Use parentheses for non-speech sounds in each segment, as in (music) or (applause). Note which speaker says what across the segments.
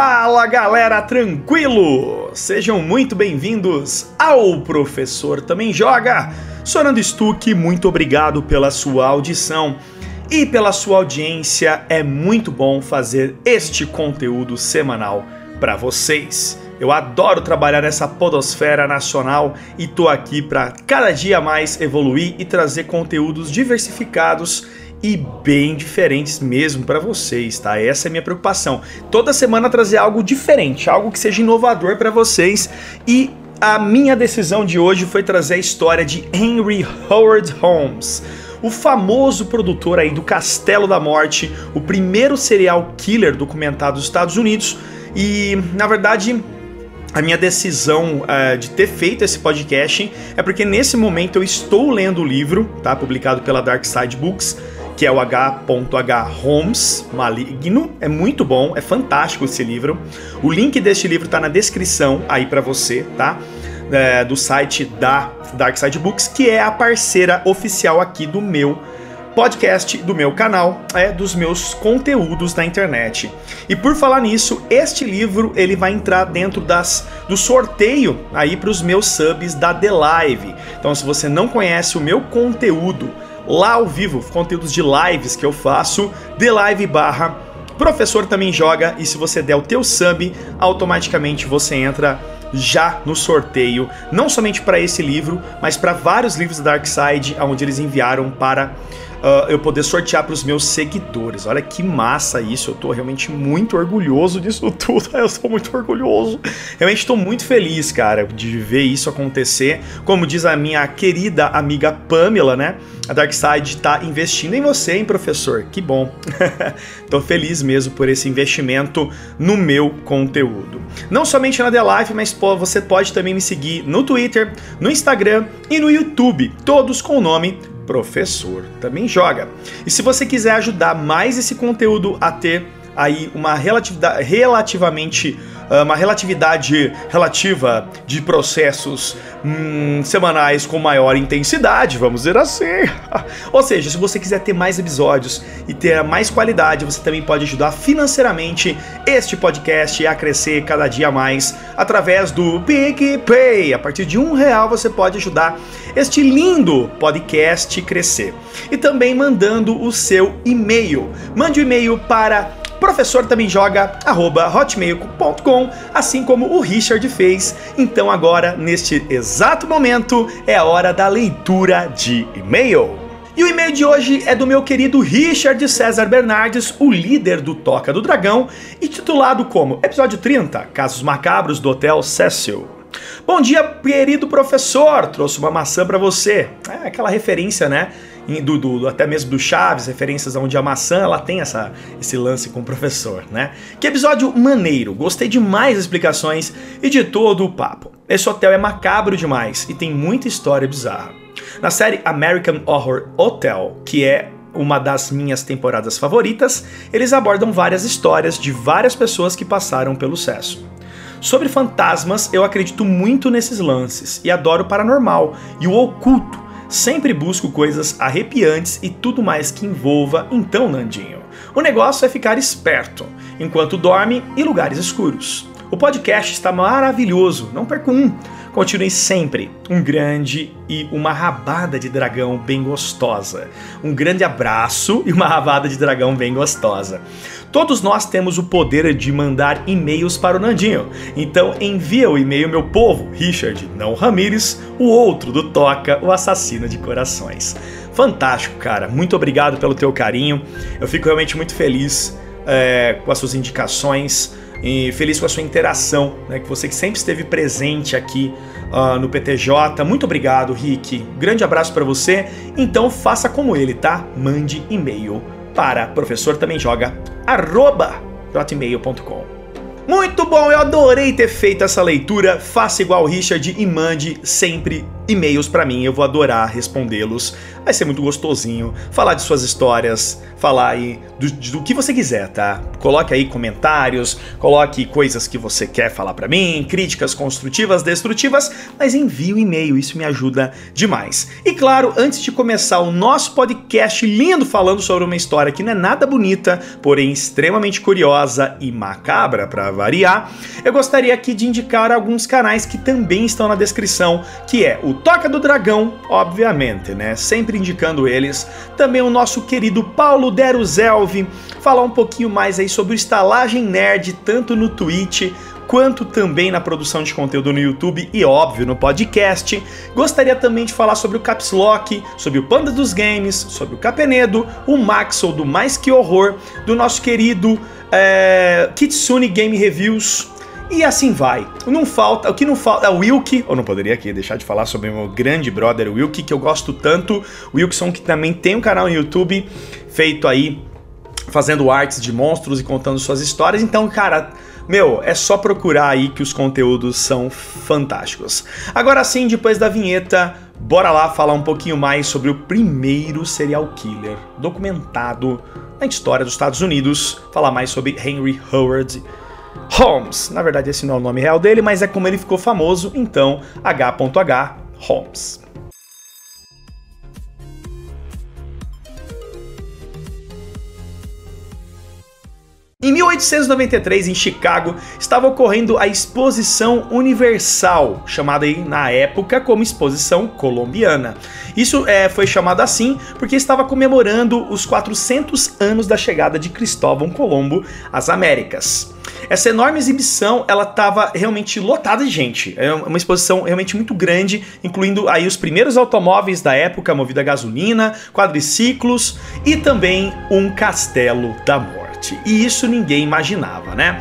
Speaker 1: Fala galera, tranquilo? Sejam muito bem-vindos ao Professor Também Joga. Sou Nando Stuck, muito obrigado pela sua audição e pela sua audiência. É muito bom fazer este conteúdo semanal para vocês. Eu adoro trabalhar nessa podosfera nacional e tô aqui para cada dia mais evoluir e trazer conteúdos diversificados e bem diferentes mesmo para vocês, tá? Essa é a minha preocupação. Toda semana trazer algo diferente, algo que seja inovador para vocês e a minha decisão de hoje foi trazer a história de Henry Howard Holmes o famoso produtor aí do Castelo da Morte, o primeiro serial killer documentado dos Estados Unidos. E, na verdade, a minha decisão uh, de ter feito esse podcast é porque nesse momento eu estou lendo o livro, tá? Publicado pela Dark Side Books, que é o H.H. Holmes Maligno. É muito bom, é fantástico esse livro. O link deste livro está na descrição aí para você, tá? É, do site da Dark Side Books, que é a parceira oficial aqui do meu podcast do meu canal, é dos meus conteúdos na internet. E por falar nisso, este livro ele vai entrar dentro das do sorteio aí para os meus subs da The Live. Então, se você não conhece o meu conteúdo lá ao vivo, conteúdos de lives que eu faço, The Live barra Professor também joga e se você der o teu sub, automaticamente você entra já no sorteio, não somente para esse livro, mas para vários livros da Dark Side, onde eles enviaram para uh, eu poder sortear para os meus seguidores. Olha que massa isso, eu estou realmente muito orgulhoso disso (laughs) tudo. Eu sou muito orgulhoso. Realmente estou muito feliz, cara, de ver isso acontecer. Como diz a minha querida amiga Pamela, né? A Darkside está investindo em você, hein, professor? Que bom. (laughs) Estou feliz mesmo por esse investimento no meu conteúdo. Não somente na The Life, mas você pode também me seguir no Twitter, no Instagram e no YouTube, todos com o nome professor também joga. E se você quiser ajudar mais esse conteúdo a ter aí uma relatividade, relativamente ah, uma relatividade relativa de processos hum, semanais com maior intensidade, vamos dizer assim. (laughs) Ou seja, se você quiser ter mais episódios e ter mais qualidade, você também pode ajudar financeiramente este podcast a crescer cada dia mais através do PicPay. A partir de um real você pode ajudar este lindo podcast crescer. E também mandando o seu e-mail. Mande o um e-mail para professor também joga hotmail.com, assim como o Richard fez. Então agora, neste exato momento, é a hora da leitura de e-mail. E o e-mail de hoje é do meu querido Richard César Bernardes, o líder do Toca do Dragão, e titulado como Episódio 30, Casos Macabros do Hotel Cecil. Bom dia, querido professor! Trouxe uma maçã para você. É aquela referência, né? Do, do, até mesmo do Chaves, referências onde a maçã ela tem essa, esse lance com o professor, né? Que episódio maneiro, gostei demais das explicações e de todo o papo. Esse hotel é macabro demais e tem muita história bizarra. Na série American Horror Hotel, que é uma das minhas temporadas favoritas, eles abordam várias histórias de várias pessoas que passaram pelo sucesso. Sobre fantasmas, eu acredito muito nesses lances e adoro o paranormal e o oculto, Sempre busco coisas arrepiantes e tudo mais que envolva, então, Nandinho. O negócio é ficar esperto, enquanto dorme em lugares escuros. O podcast está maravilhoso, não perco um. Continue sempre um grande e uma rabada de dragão bem gostosa. Um grande abraço e uma rabada de dragão bem gostosa. Todos nós temos o poder de mandar e-mails para o Nandinho. Então envia o e-mail, meu povo, Richard, não Ramires, o outro do Toca, o assassino de corações. Fantástico, cara. Muito obrigado pelo teu carinho. Eu fico realmente muito feliz é, com as suas indicações e feliz com a sua interação, né? Que você que sempre esteve presente aqui uh, no PTJ. Muito obrigado, Rick. Grande abraço para você. Então faça como ele, tá? Mande e-mail para professor também joga hotmail.com. Muito bom, eu adorei ter feito essa leitura. Faça igual o Richard e mande sempre e-mails para mim, eu vou adorar respondê-los. Vai ser muito gostosinho falar de suas histórias, falar aí do, do que você quiser, tá? Coloque aí comentários, coloque coisas que você quer falar para mim, críticas construtivas, destrutivas, mas envie o um e-mail, isso me ajuda demais. E claro, antes de começar o nosso podcast lindo falando sobre uma história que não é nada bonita, porém extremamente curiosa e macabra para variar, eu gostaria aqui de indicar alguns canais que também estão na descrição, que é o Toca do Dragão, obviamente, né? Sempre indicando eles. Também o nosso querido Paulo Ludero Zelvi, falar um pouquinho mais aí sobre o Estalagem Nerd, tanto no Twitch quanto também na produção de conteúdo no YouTube e, óbvio, no podcast. Gostaria também de falar sobre o Caps Lock, sobre o Panda dos Games, sobre o Capenedo, o Maxwell do Mais Que Horror, do nosso querido é, Kitsune Game Reviews, e assim vai. Não falta, o que não falta é o Wilk, eu não poderia aqui deixar de falar sobre o meu grande brother Wilk, que eu gosto tanto. Wilkson que também tem um canal no YouTube feito aí fazendo artes de monstros e contando suas histórias. Então, cara, meu, é só procurar aí que os conteúdos são fantásticos. Agora sim, depois da vinheta, bora lá falar um pouquinho mais sobre o primeiro serial killer documentado na história dos Estados Unidos, falar mais sobre Henry Howard Holmes. Na verdade, esse não é o nome real dele, mas é como ele ficou famoso, então H.H. Holmes. Em 1893, em Chicago, estava ocorrendo a Exposição Universal, chamada aí, na época como Exposição Colombiana. Isso é, foi chamado assim porque estava comemorando os 400 anos da chegada de Cristóvão Colombo às Américas. Essa enorme exibição, ela estava realmente lotada de gente. É uma exposição realmente muito grande, incluindo aí os primeiros automóveis da época movidos a gasolina, quadriciclos e também um castelo da morte. E isso ninguém imaginava, né?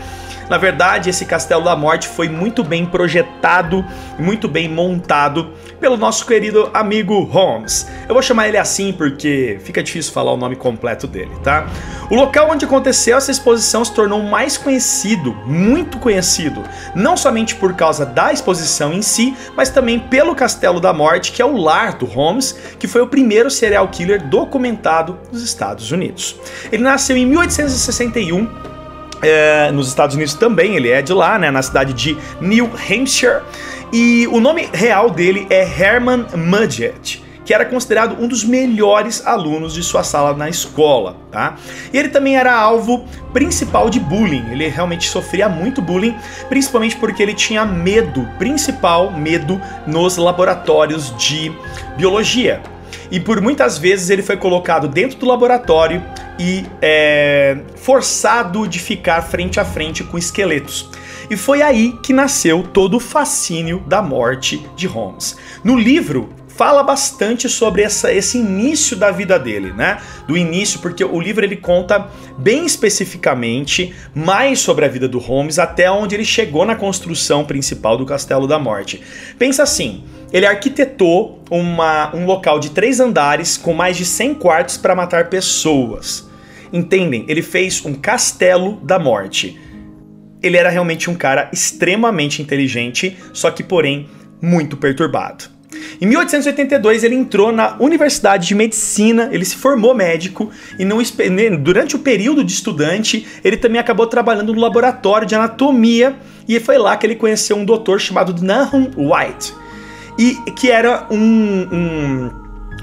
Speaker 1: Na verdade, esse Castelo da Morte foi muito bem projetado, muito bem montado pelo nosso querido amigo Holmes. Eu vou chamar ele assim porque fica difícil falar o nome completo dele, tá? O local onde aconteceu essa exposição se tornou mais conhecido, muito conhecido, não somente por causa da exposição em si, mas também pelo Castelo da Morte, que é o lar do Holmes, que foi o primeiro serial killer documentado nos Estados Unidos. Ele nasceu em 1861 é, nos Estados Unidos também, ele é de lá, né, na cidade de New Hampshire. E o nome real dele é Herman Mudgett que era considerado um dos melhores alunos de sua sala na escola, tá? E ele também era alvo principal de bullying. Ele realmente sofria muito bullying, principalmente porque ele tinha medo, principal medo nos laboratórios de biologia. E por muitas vezes ele foi colocado dentro do laboratório e é, forçado de ficar frente a frente com esqueletos. E foi aí que nasceu todo o fascínio da morte de Holmes. No livro, fala bastante sobre essa, esse início da vida dele, né? Do início, porque o livro ele conta bem especificamente mais sobre a vida do Holmes até onde ele chegou na construção principal do Castelo da Morte. Pensa assim, ele arquitetou uma, um local de três andares com mais de 100 quartos para matar pessoas. Entendem? Ele fez um castelo da morte. Ele era realmente um cara extremamente inteligente, só que, porém, muito perturbado. Em 1882 ele entrou na Universidade de Medicina, ele se formou médico e não, durante o período de estudante ele também acabou trabalhando no laboratório de anatomia e foi lá que ele conheceu um doutor chamado Nahum White e que era um, um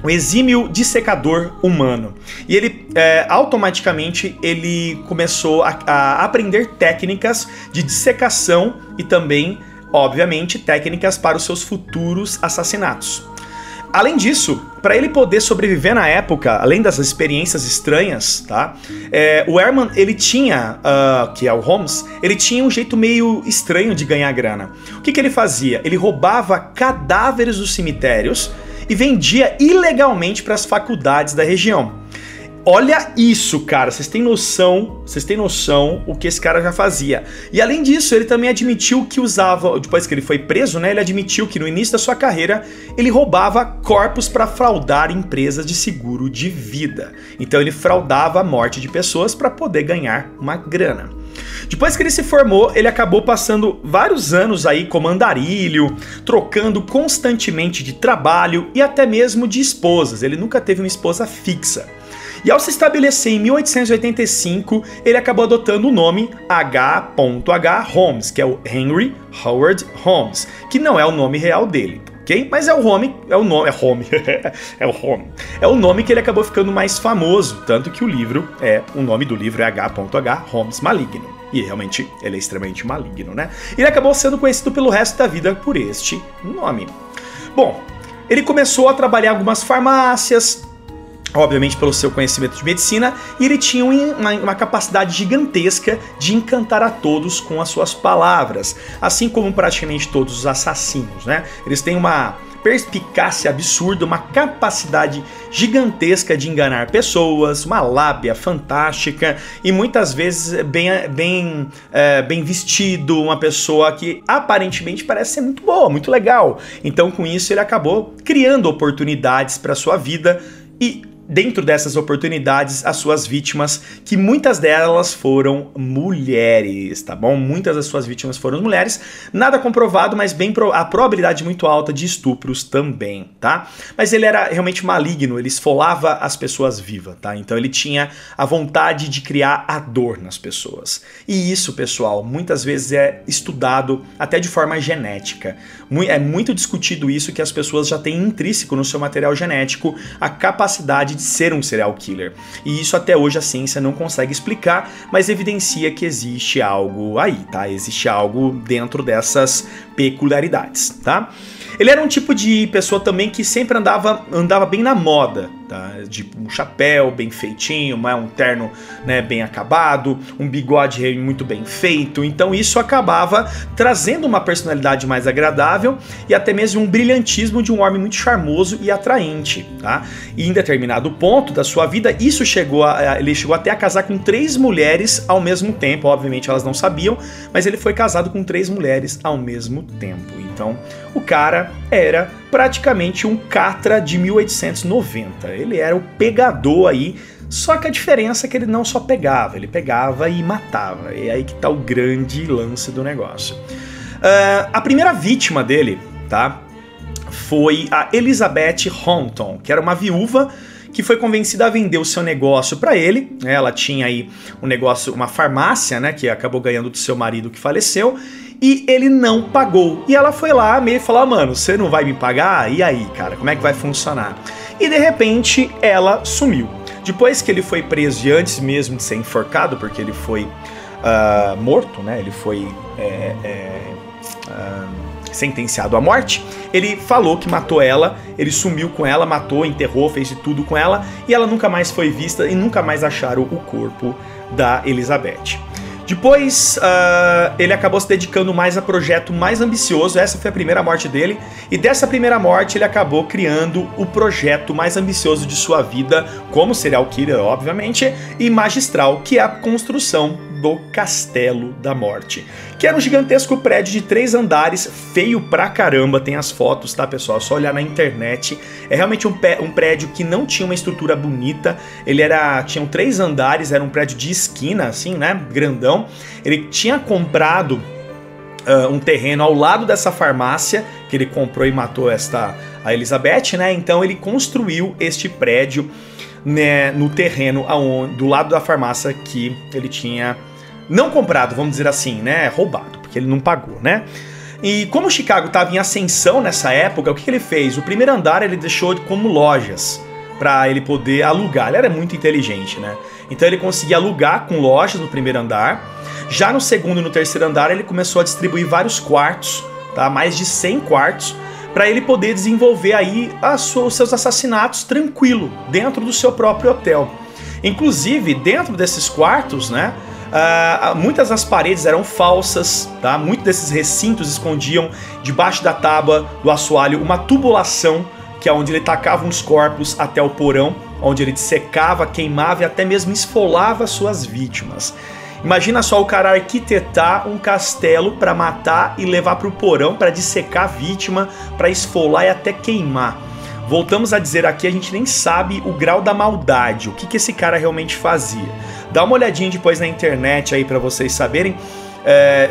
Speaker 1: um exímio dissecador humano. E ele é, automaticamente ele começou a, a aprender técnicas de dissecação e também, obviamente, técnicas para os seus futuros assassinatos. Além disso, para ele poder sobreviver na época, além das experiências estranhas, tá? É, o Herman, ele tinha, uh, que é o Holmes, ele tinha um jeito meio estranho de ganhar grana. O que, que ele fazia? Ele roubava cadáveres dos cemitérios e vendia ilegalmente para as faculdades da região. Olha isso, cara. Vocês têm noção, vocês têm noção o que esse cara já fazia. E além disso, ele também admitiu que usava, depois que ele foi preso, né, ele admitiu que no início da sua carreira ele roubava corpos para fraudar empresas de seguro de vida. Então ele fraudava a morte de pessoas para poder ganhar uma grana. Depois que ele se formou, ele acabou passando vários anos aí como andarilho, trocando constantemente de trabalho e até mesmo de esposas. Ele nunca teve uma esposa fixa. E ao se estabelecer em 1885, ele acabou adotando o nome H.H. Holmes, que é o Henry Howard Holmes, que não é o nome real dele. ok? Mas é o Home, é o nome, é Home, (laughs) é o Home. É o nome que ele acabou ficando mais famoso, tanto que o livro é, o nome do livro é H.H. Holmes Maligno. E realmente ele é extremamente maligno, né? Ele acabou sendo conhecido pelo resto da vida por este nome. Bom, ele começou a trabalhar em algumas farmácias, obviamente pelo seu conhecimento de medicina, e ele tinha uma, uma, capacidade gigantesca de encantar a todos com as suas palavras, assim como praticamente todos os assassinos, né? Eles têm uma perspicácia absurda, uma capacidade gigantesca de enganar pessoas, uma lábia fantástica e muitas vezes bem, bem, é, bem vestido, uma pessoa que aparentemente parece ser muito boa, muito legal. Então, com isso, ele acabou criando oportunidades para sua vida e dentro dessas oportunidades as suas vítimas, que muitas delas foram mulheres, tá bom? Muitas das suas vítimas foram mulheres, nada comprovado, mas bem pro, a probabilidade muito alta de estupros também, tá? Mas ele era realmente maligno, ele esfolava as pessoas vivas, tá? Então ele tinha a vontade de criar a dor nas pessoas. E isso, pessoal, muitas vezes é estudado até de forma genética. É muito discutido isso que as pessoas já têm intrínseco no seu material genético a capacidade de ser um serial killer. E isso até hoje a ciência não consegue explicar, mas evidencia que existe algo aí, tá? Existe algo dentro dessas peculiaridades, tá? Ele era um tipo de pessoa também que sempre andava, andava bem na moda, tá? De um chapéu bem feitinho, um terno né, bem acabado, um bigode muito bem feito. Então isso acabava trazendo uma personalidade mais agradável e até mesmo um brilhantismo de um homem muito charmoso e atraente, tá? E em determinado ponto da sua vida, isso chegou a, ele chegou até a casar com três mulheres ao mesmo tempo. Obviamente elas não sabiam, mas ele foi casado com três mulheres ao mesmo tempo. Então, o cara era praticamente um Catra de 1890. Ele era o pegador aí, só que a diferença é que ele não só pegava, ele pegava e matava. E é aí que tá o grande lance do negócio. Uh, a primeira vítima dele, tá? Foi a Elizabeth Honton, que era uma viúva que foi convencida a vender o seu negócio para ele. Ela tinha aí um negócio, uma farmácia, né, que acabou ganhando do seu marido que faleceu, e ele não pagou. E ela foi lá meio falar: ah, mano, você não vai me pagar? E aí, cara, como é que vai funcionar? E de repente ela sumiu. Depois que ele foi preso e antes mesmo de ser enforcado, porque ele foi uh, morto, né? Ele foi é, é, uh, sentenciado à morte. Ele falou que matou ela, ele sumiu com ela, matou, enterrou, fez de tudo com ela e ela nunca mais foi vista e nunca mais acharam o corpo da Elizabeth. Depois, uh, ele acabou se dedicando mais a projeto mais ambicioso. Essa foi a primeira morte dele. E dessa primeira morte, ele acabou criando o projeto mais ambicioso de sua vida, como serial killer, obviamente, e magistral, que é a construção do Castelo da Morte, que era um gigantesco prédio de três andares, feio pra caramba, tem as fotos, tá pessoal? É só olhar na internet. É realmente um, um prédio que não tinha uma estrutura bonita, ele era, tinham três andares, era um prédio de esquina, assim, né, grandão. Ele tinha comprado Uh, um terreno ao lado dessa farmácia que ele comprou e matou esta a Elizabeth, né? Então ele construiu este prédio né, no terreno aonde, do lado da farmácia que ele tinha não comprado, vamos dizer assim, né? Roubado, porque ele não pagou, né? E como Chicago estava em ascensão nessa época, o que, que, ele fez? O primeiro andar ele deixou como lojas para ele poder alugar. Ele era muito inteligente, né? Então ele conseguia alugar com lojas no primeiro andar. Já no segundo e no terceiro andar ele começou a distribuir vários quartos, tá? Mais de 100 quartos para ele poder desenvolver aí sua, os seus assassinatos tranquilo dentro do seu próprio hotel. Inclusive dentro desses quartos, né? Uh, muitas das paredes eram falsas, tá? Muitos desses recintos escondiam debaixo da tábua do assoalho uma tubulação que é onde ele tacava uns corpos até o porão. onde ele dissecava, queimava e até mesmo esfolava suas vítimas. Imagina só o cara arquitetar um castelo para matar e levar para o porão para dissecar a vítima, para esfolar e até queimar. Voltamos a dizer aqui, a gente nem sabe o grau da maldade, o que, que esse cara realmente fazia. Dá uma olhadinha depois na internet aí para vocês saberem é,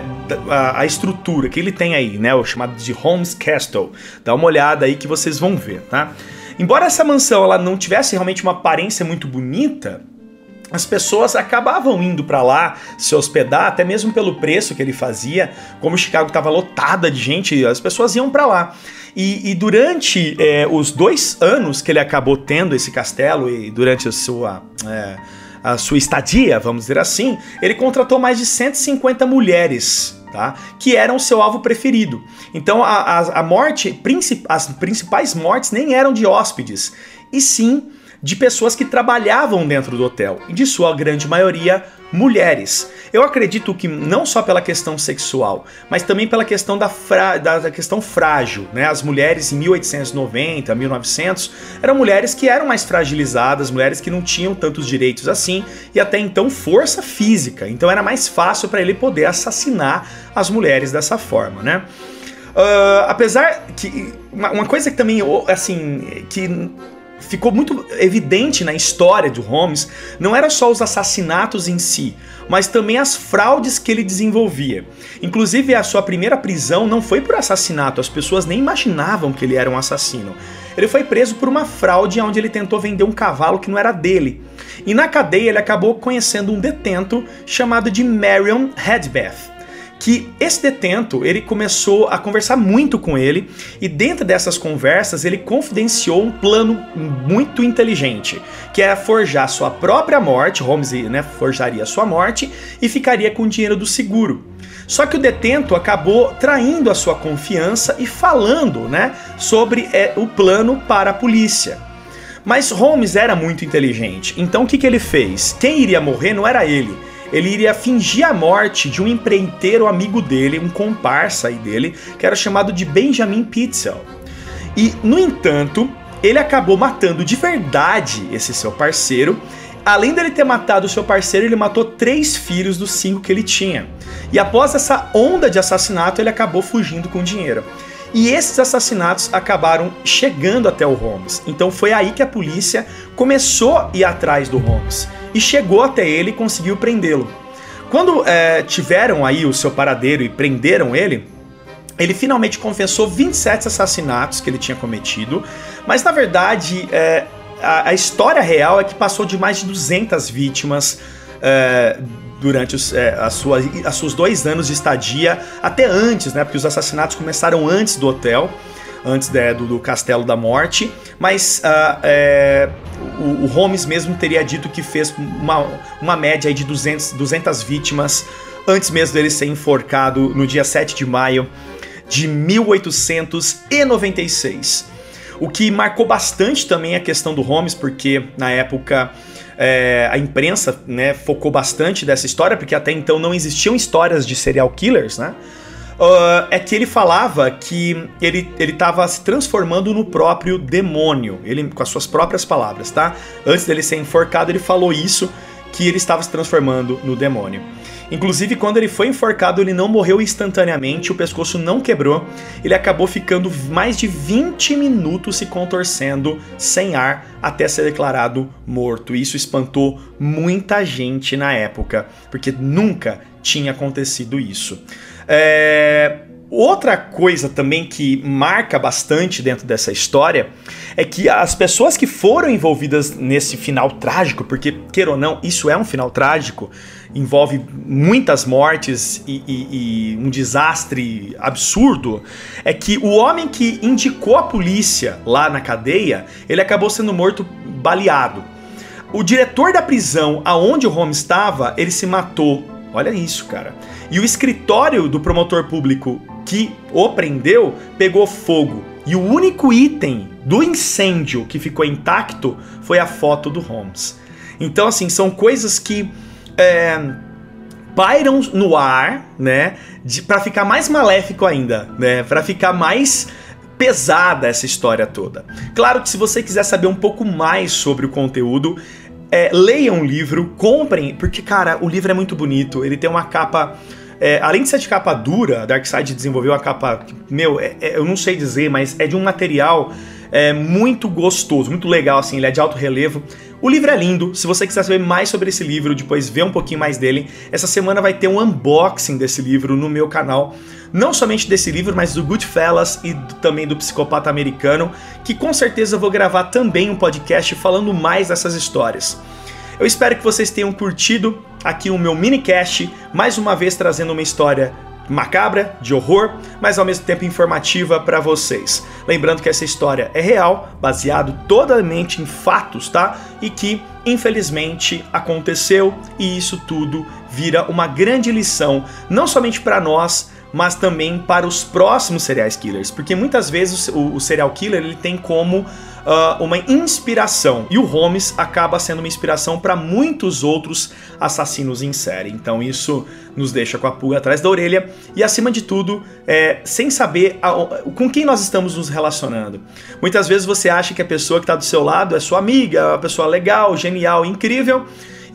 Speaker 1: a, a, estrutura que ele tem aí, né? O chamado de Holmes Castle. Dá uma olhada aí que vocês vão ver, tá? Embora essa mansão ela não tivesse realmente uma aparência muito bonita, as pessoas acabavam indo para lá se hospedar, até mesmo pelo preço que ele fazia. Como Chicago estava lotada de gente, as pessoas iam para lá. E, e durante é, os dois anos que ele acabou tendo esse castelo e durante a sua. É, a sua estadia, vamos dizer assim, ele contratou mais de 150 mulheres Tá? que eram seu alvo preferido. Então a, a, a morte, as principais mortes nem eram de hóspedes, e sim de pessoas que trabalhavam dentro do hotel, e de sua grande maioria mulheres. Eu acredito que não só pela questão sexual, mas também pela questão da, da, da, questão frágil. Né? As mulheres em 1890, 1900, eram mulheres que eram mais fragilizadas, mulheres que não tinham tantos direitos assim e até então força física. Então era mais fácil para ele poder assassinar as mulheres dessa forma, né? Uh, apesar que uma, uma, coisa que também assim que ficou muito evidente na história do Holmes não era só os assassinatos em si, mas também as fraudes que ele desenvolvia. Inclusive, a sua primeira prisão não foi por assassinato, as pessoas nem imaginavam que ele era um assassino. Ele foi preso por uma fraude onde ele tentou vender um cavalo que não era dele. E na cadeia ele acabou conhecendo um detento chamado de Marion Hedbeth que esse detento ele começou a conversar muito com ele e dentro dessas conversas ele confidenciou um plano muito inteligente, que é forjar sua própria morte, Holmes né, forjaria sua morte e ficaria com o dinheiro do seguro. Só que o detento acabou traindo a sua confiança e falando né, sobre é, o plano para a polícia. Mas Holmes era muito inteligente, então o que, que ele fez? Quem iria morrer não era ele ele iria fingir a morte de um empreiteiro amigo dele, um comparsa aí dele, que era chamado de Benjamin Pitzel. E, no entanto, ele acabou matando de verdade esse seu parceiro. Além dele ter matado o seu parceiro, ele matou três filhos dos cinco que ele tinha. E após essa onda de assassinato, ele acabou fugindo com dinheiro. E esses assassinatos acabaram chegando até o Holmes. Então foi aí que a polícia começou a ir atrás do Holmes e chegou até ele e conseguiu prendê-lo. Quando é, tiveram aí o seu paradeiro e prenderam ele, ele finalmente confessou 27 assassinatos que ele tinha cometido, mas na verdade é, a, a, história real é que passou de mais de 200 vítimas é, durante os, é, a sua, as seus dois anos de estadia, até antes, né? Porque os assassinatos começaram antes do hotel, antes né, do, do Castelo da Morte, mas uh, é, o, o, Holmes mesmo teria dito que fez uma, uma média de 200, 200 vítimas antes mesmo dele ser enforcado no dia 7 de maio de 1896. O que marcou bastante também a questão do Holmes, porque na época é, a imprensa né, focou bastante dessa história, porque até então não existiam histórias de serial killers, né? Uh, é que ele falava que ele estava se transformando no próprio demônio, ele com as suas próprias palavras, tá? Antes dele ser enforcado, ele falou isso, que ele estava se transformando no demônio. Inclusive, quando ele foi enforcado, ele não morreu instantaneamente, o pescoço não quebrou, ele acabou ficando mais de 20 minutos se contorcendo sem ar até ser declarado morto. Isso espantou muita gente na época, porque nunca tinha acontecido isso. É, Outra coisa também que marca bastante dentro dessa história é que as pessoas que foram envolvidas nesse final trágico, porque, queira ou não, isso é um final trágico, envolve muitas mortes e, e, e um desastre absurdo, é que o homem que indicou a polícia lá na cadeia, ele acabou sendo morto baleado. O diretor da prisão aonde o Holmes estava, ele se matou. Olha isso, cara. E o escritório do promotor público que o prendeu pegou fogo. E o único item do incêndio que ficou intacto foi a foto do Holmes. Então, assim, são coisas que é, pairam no ar, né? para ficar mais maléfico ainda, né? Para ficar mais pesada essa história toda. Claro que se você quiser saber um pouco mais sobre o conteúdo, é, leiam um livro, comprem, porque, cara, o livro é muito bonito, ele tem uma capa. É, além de ser de capa dura, a Darkseid desenvolveu uma capa. Meu, é, é, eu não sei dizer, mas é de um material é, muito gostoso, muito legal, assim, ele é de alto relevo. O livro é lindo, se você quiser saber mais sobre esse livro, depois ver um pouquinho mais dele, essa semana vai ter um unboxing desse livro no meu canal. Não somente desse livro, mas do Goodfellas e do, também do Psicopata Americano, que com certeza eu vou gravar também um podcast falando mais dessas histórias. Eu espero que vocês tenham curtido aqui o meu minicast, mais uma vez trazendo uma história macabra, de horror, mas ao mesmo tempo informativa para vocês. Lembrando que essa história é real, baseado totalmente em fatos, tá? E que infelizmente aconteceu e isso tudo vira uma grande lição, não somente para nós, mas também para os próximos serial killers, porque muitas vezes o, o serial killer ele tem como uh, uma inspiração e o Holmes acaba sendo uma inspiração para muitos outros assassinos em série. Então isso nos deixa com a pulga atrás da orelha e acima de tudo, é, sem saber a, com quem nós estamos nos relacionando. Muitas vezes você acha que a pessoa que está do seu lado é sua amiga, uma pessoa legal, genial, incrível,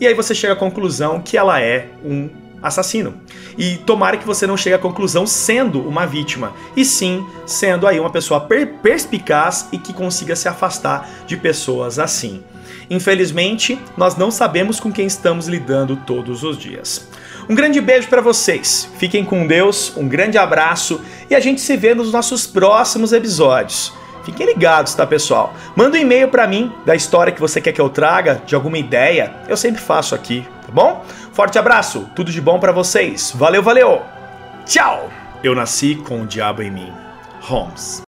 Speaker 1: e aí você chega à conclusão que ela é um assassino. E tomara que você não chegue à conclusão sendo uma vítima, e sim sendo aí uma pessoa per perspicaz e que consiga se afastar de pessoas assim. Infelizmente, nós não sabemos com quem estamos lidando todos os dias. Um grande beijo para vocês. Fiquem com Deus, um grande abraço e a gente se vê nos nossos próximos episódios. Fiquem ligados, tá, pessoal? Manda um e-mail para mim da história que você quer que eu traga, de alguma ideia. Eu sempre faço aqui, tá bom? Forte abraço, tudo de bom para vocês. Valeu, valeu. Tchau. Eu nasci com o diabo em mim. Holmes.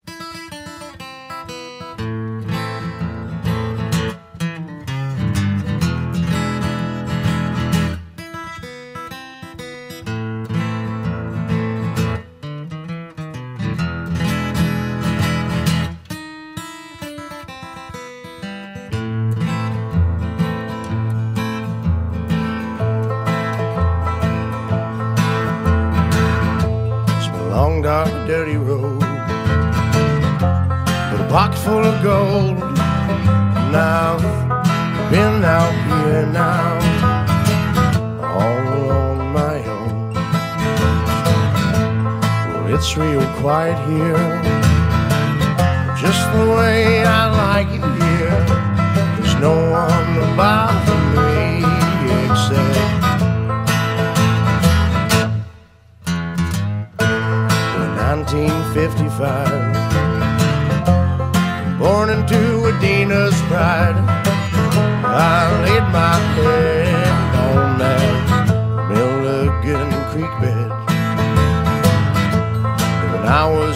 Speaker 1: Here, just the way I like it here. There's no one to bother me except. 1955. Born into Adina's pride, I laid my head on that Milligan Creek bed. When I was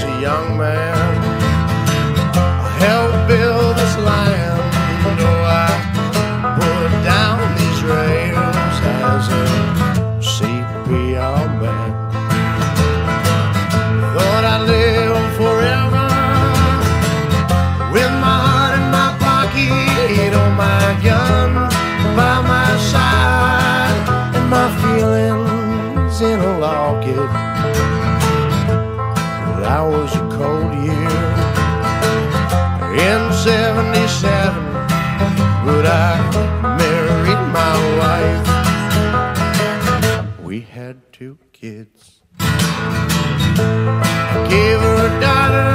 Speaker 1: '77, but I married my wife. We had two kids I gave her a daughter.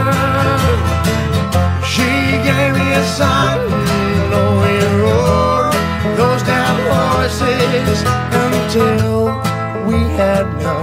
Speaker 1: She gave me a son. Oh, we rode those damn horses until we had none.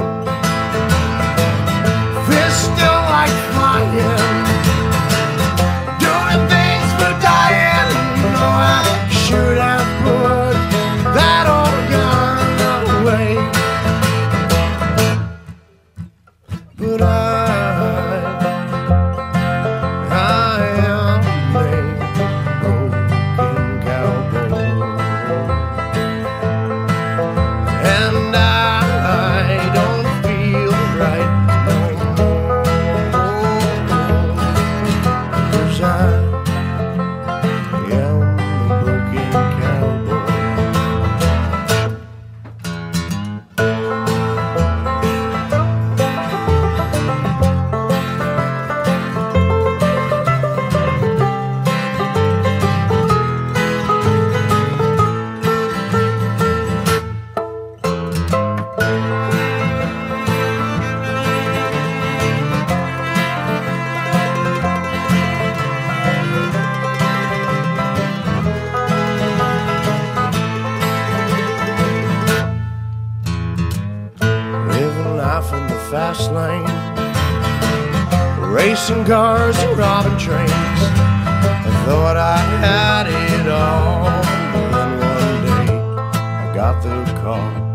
Speaker 2: the call.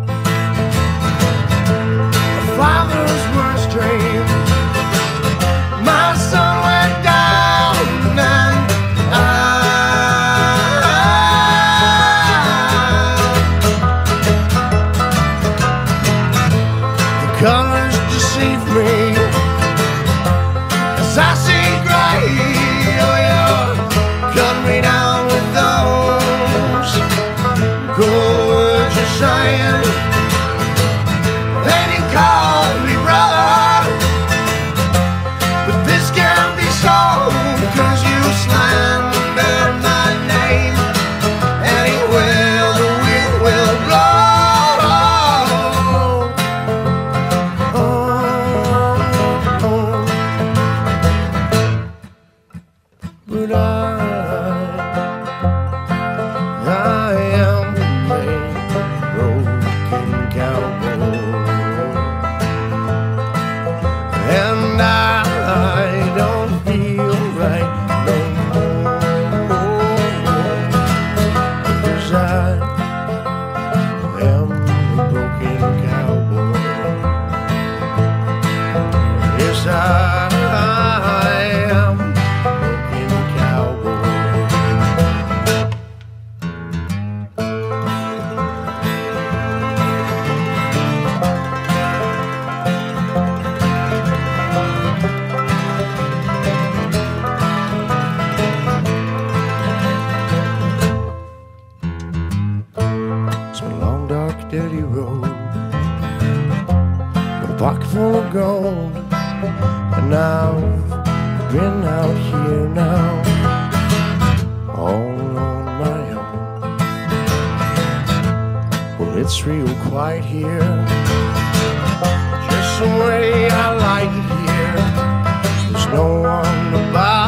Speaker 2: pocket full of gold, and I've been out here now, all on my own. Well, it's real quiet here, just the way I like it here. There's no one to.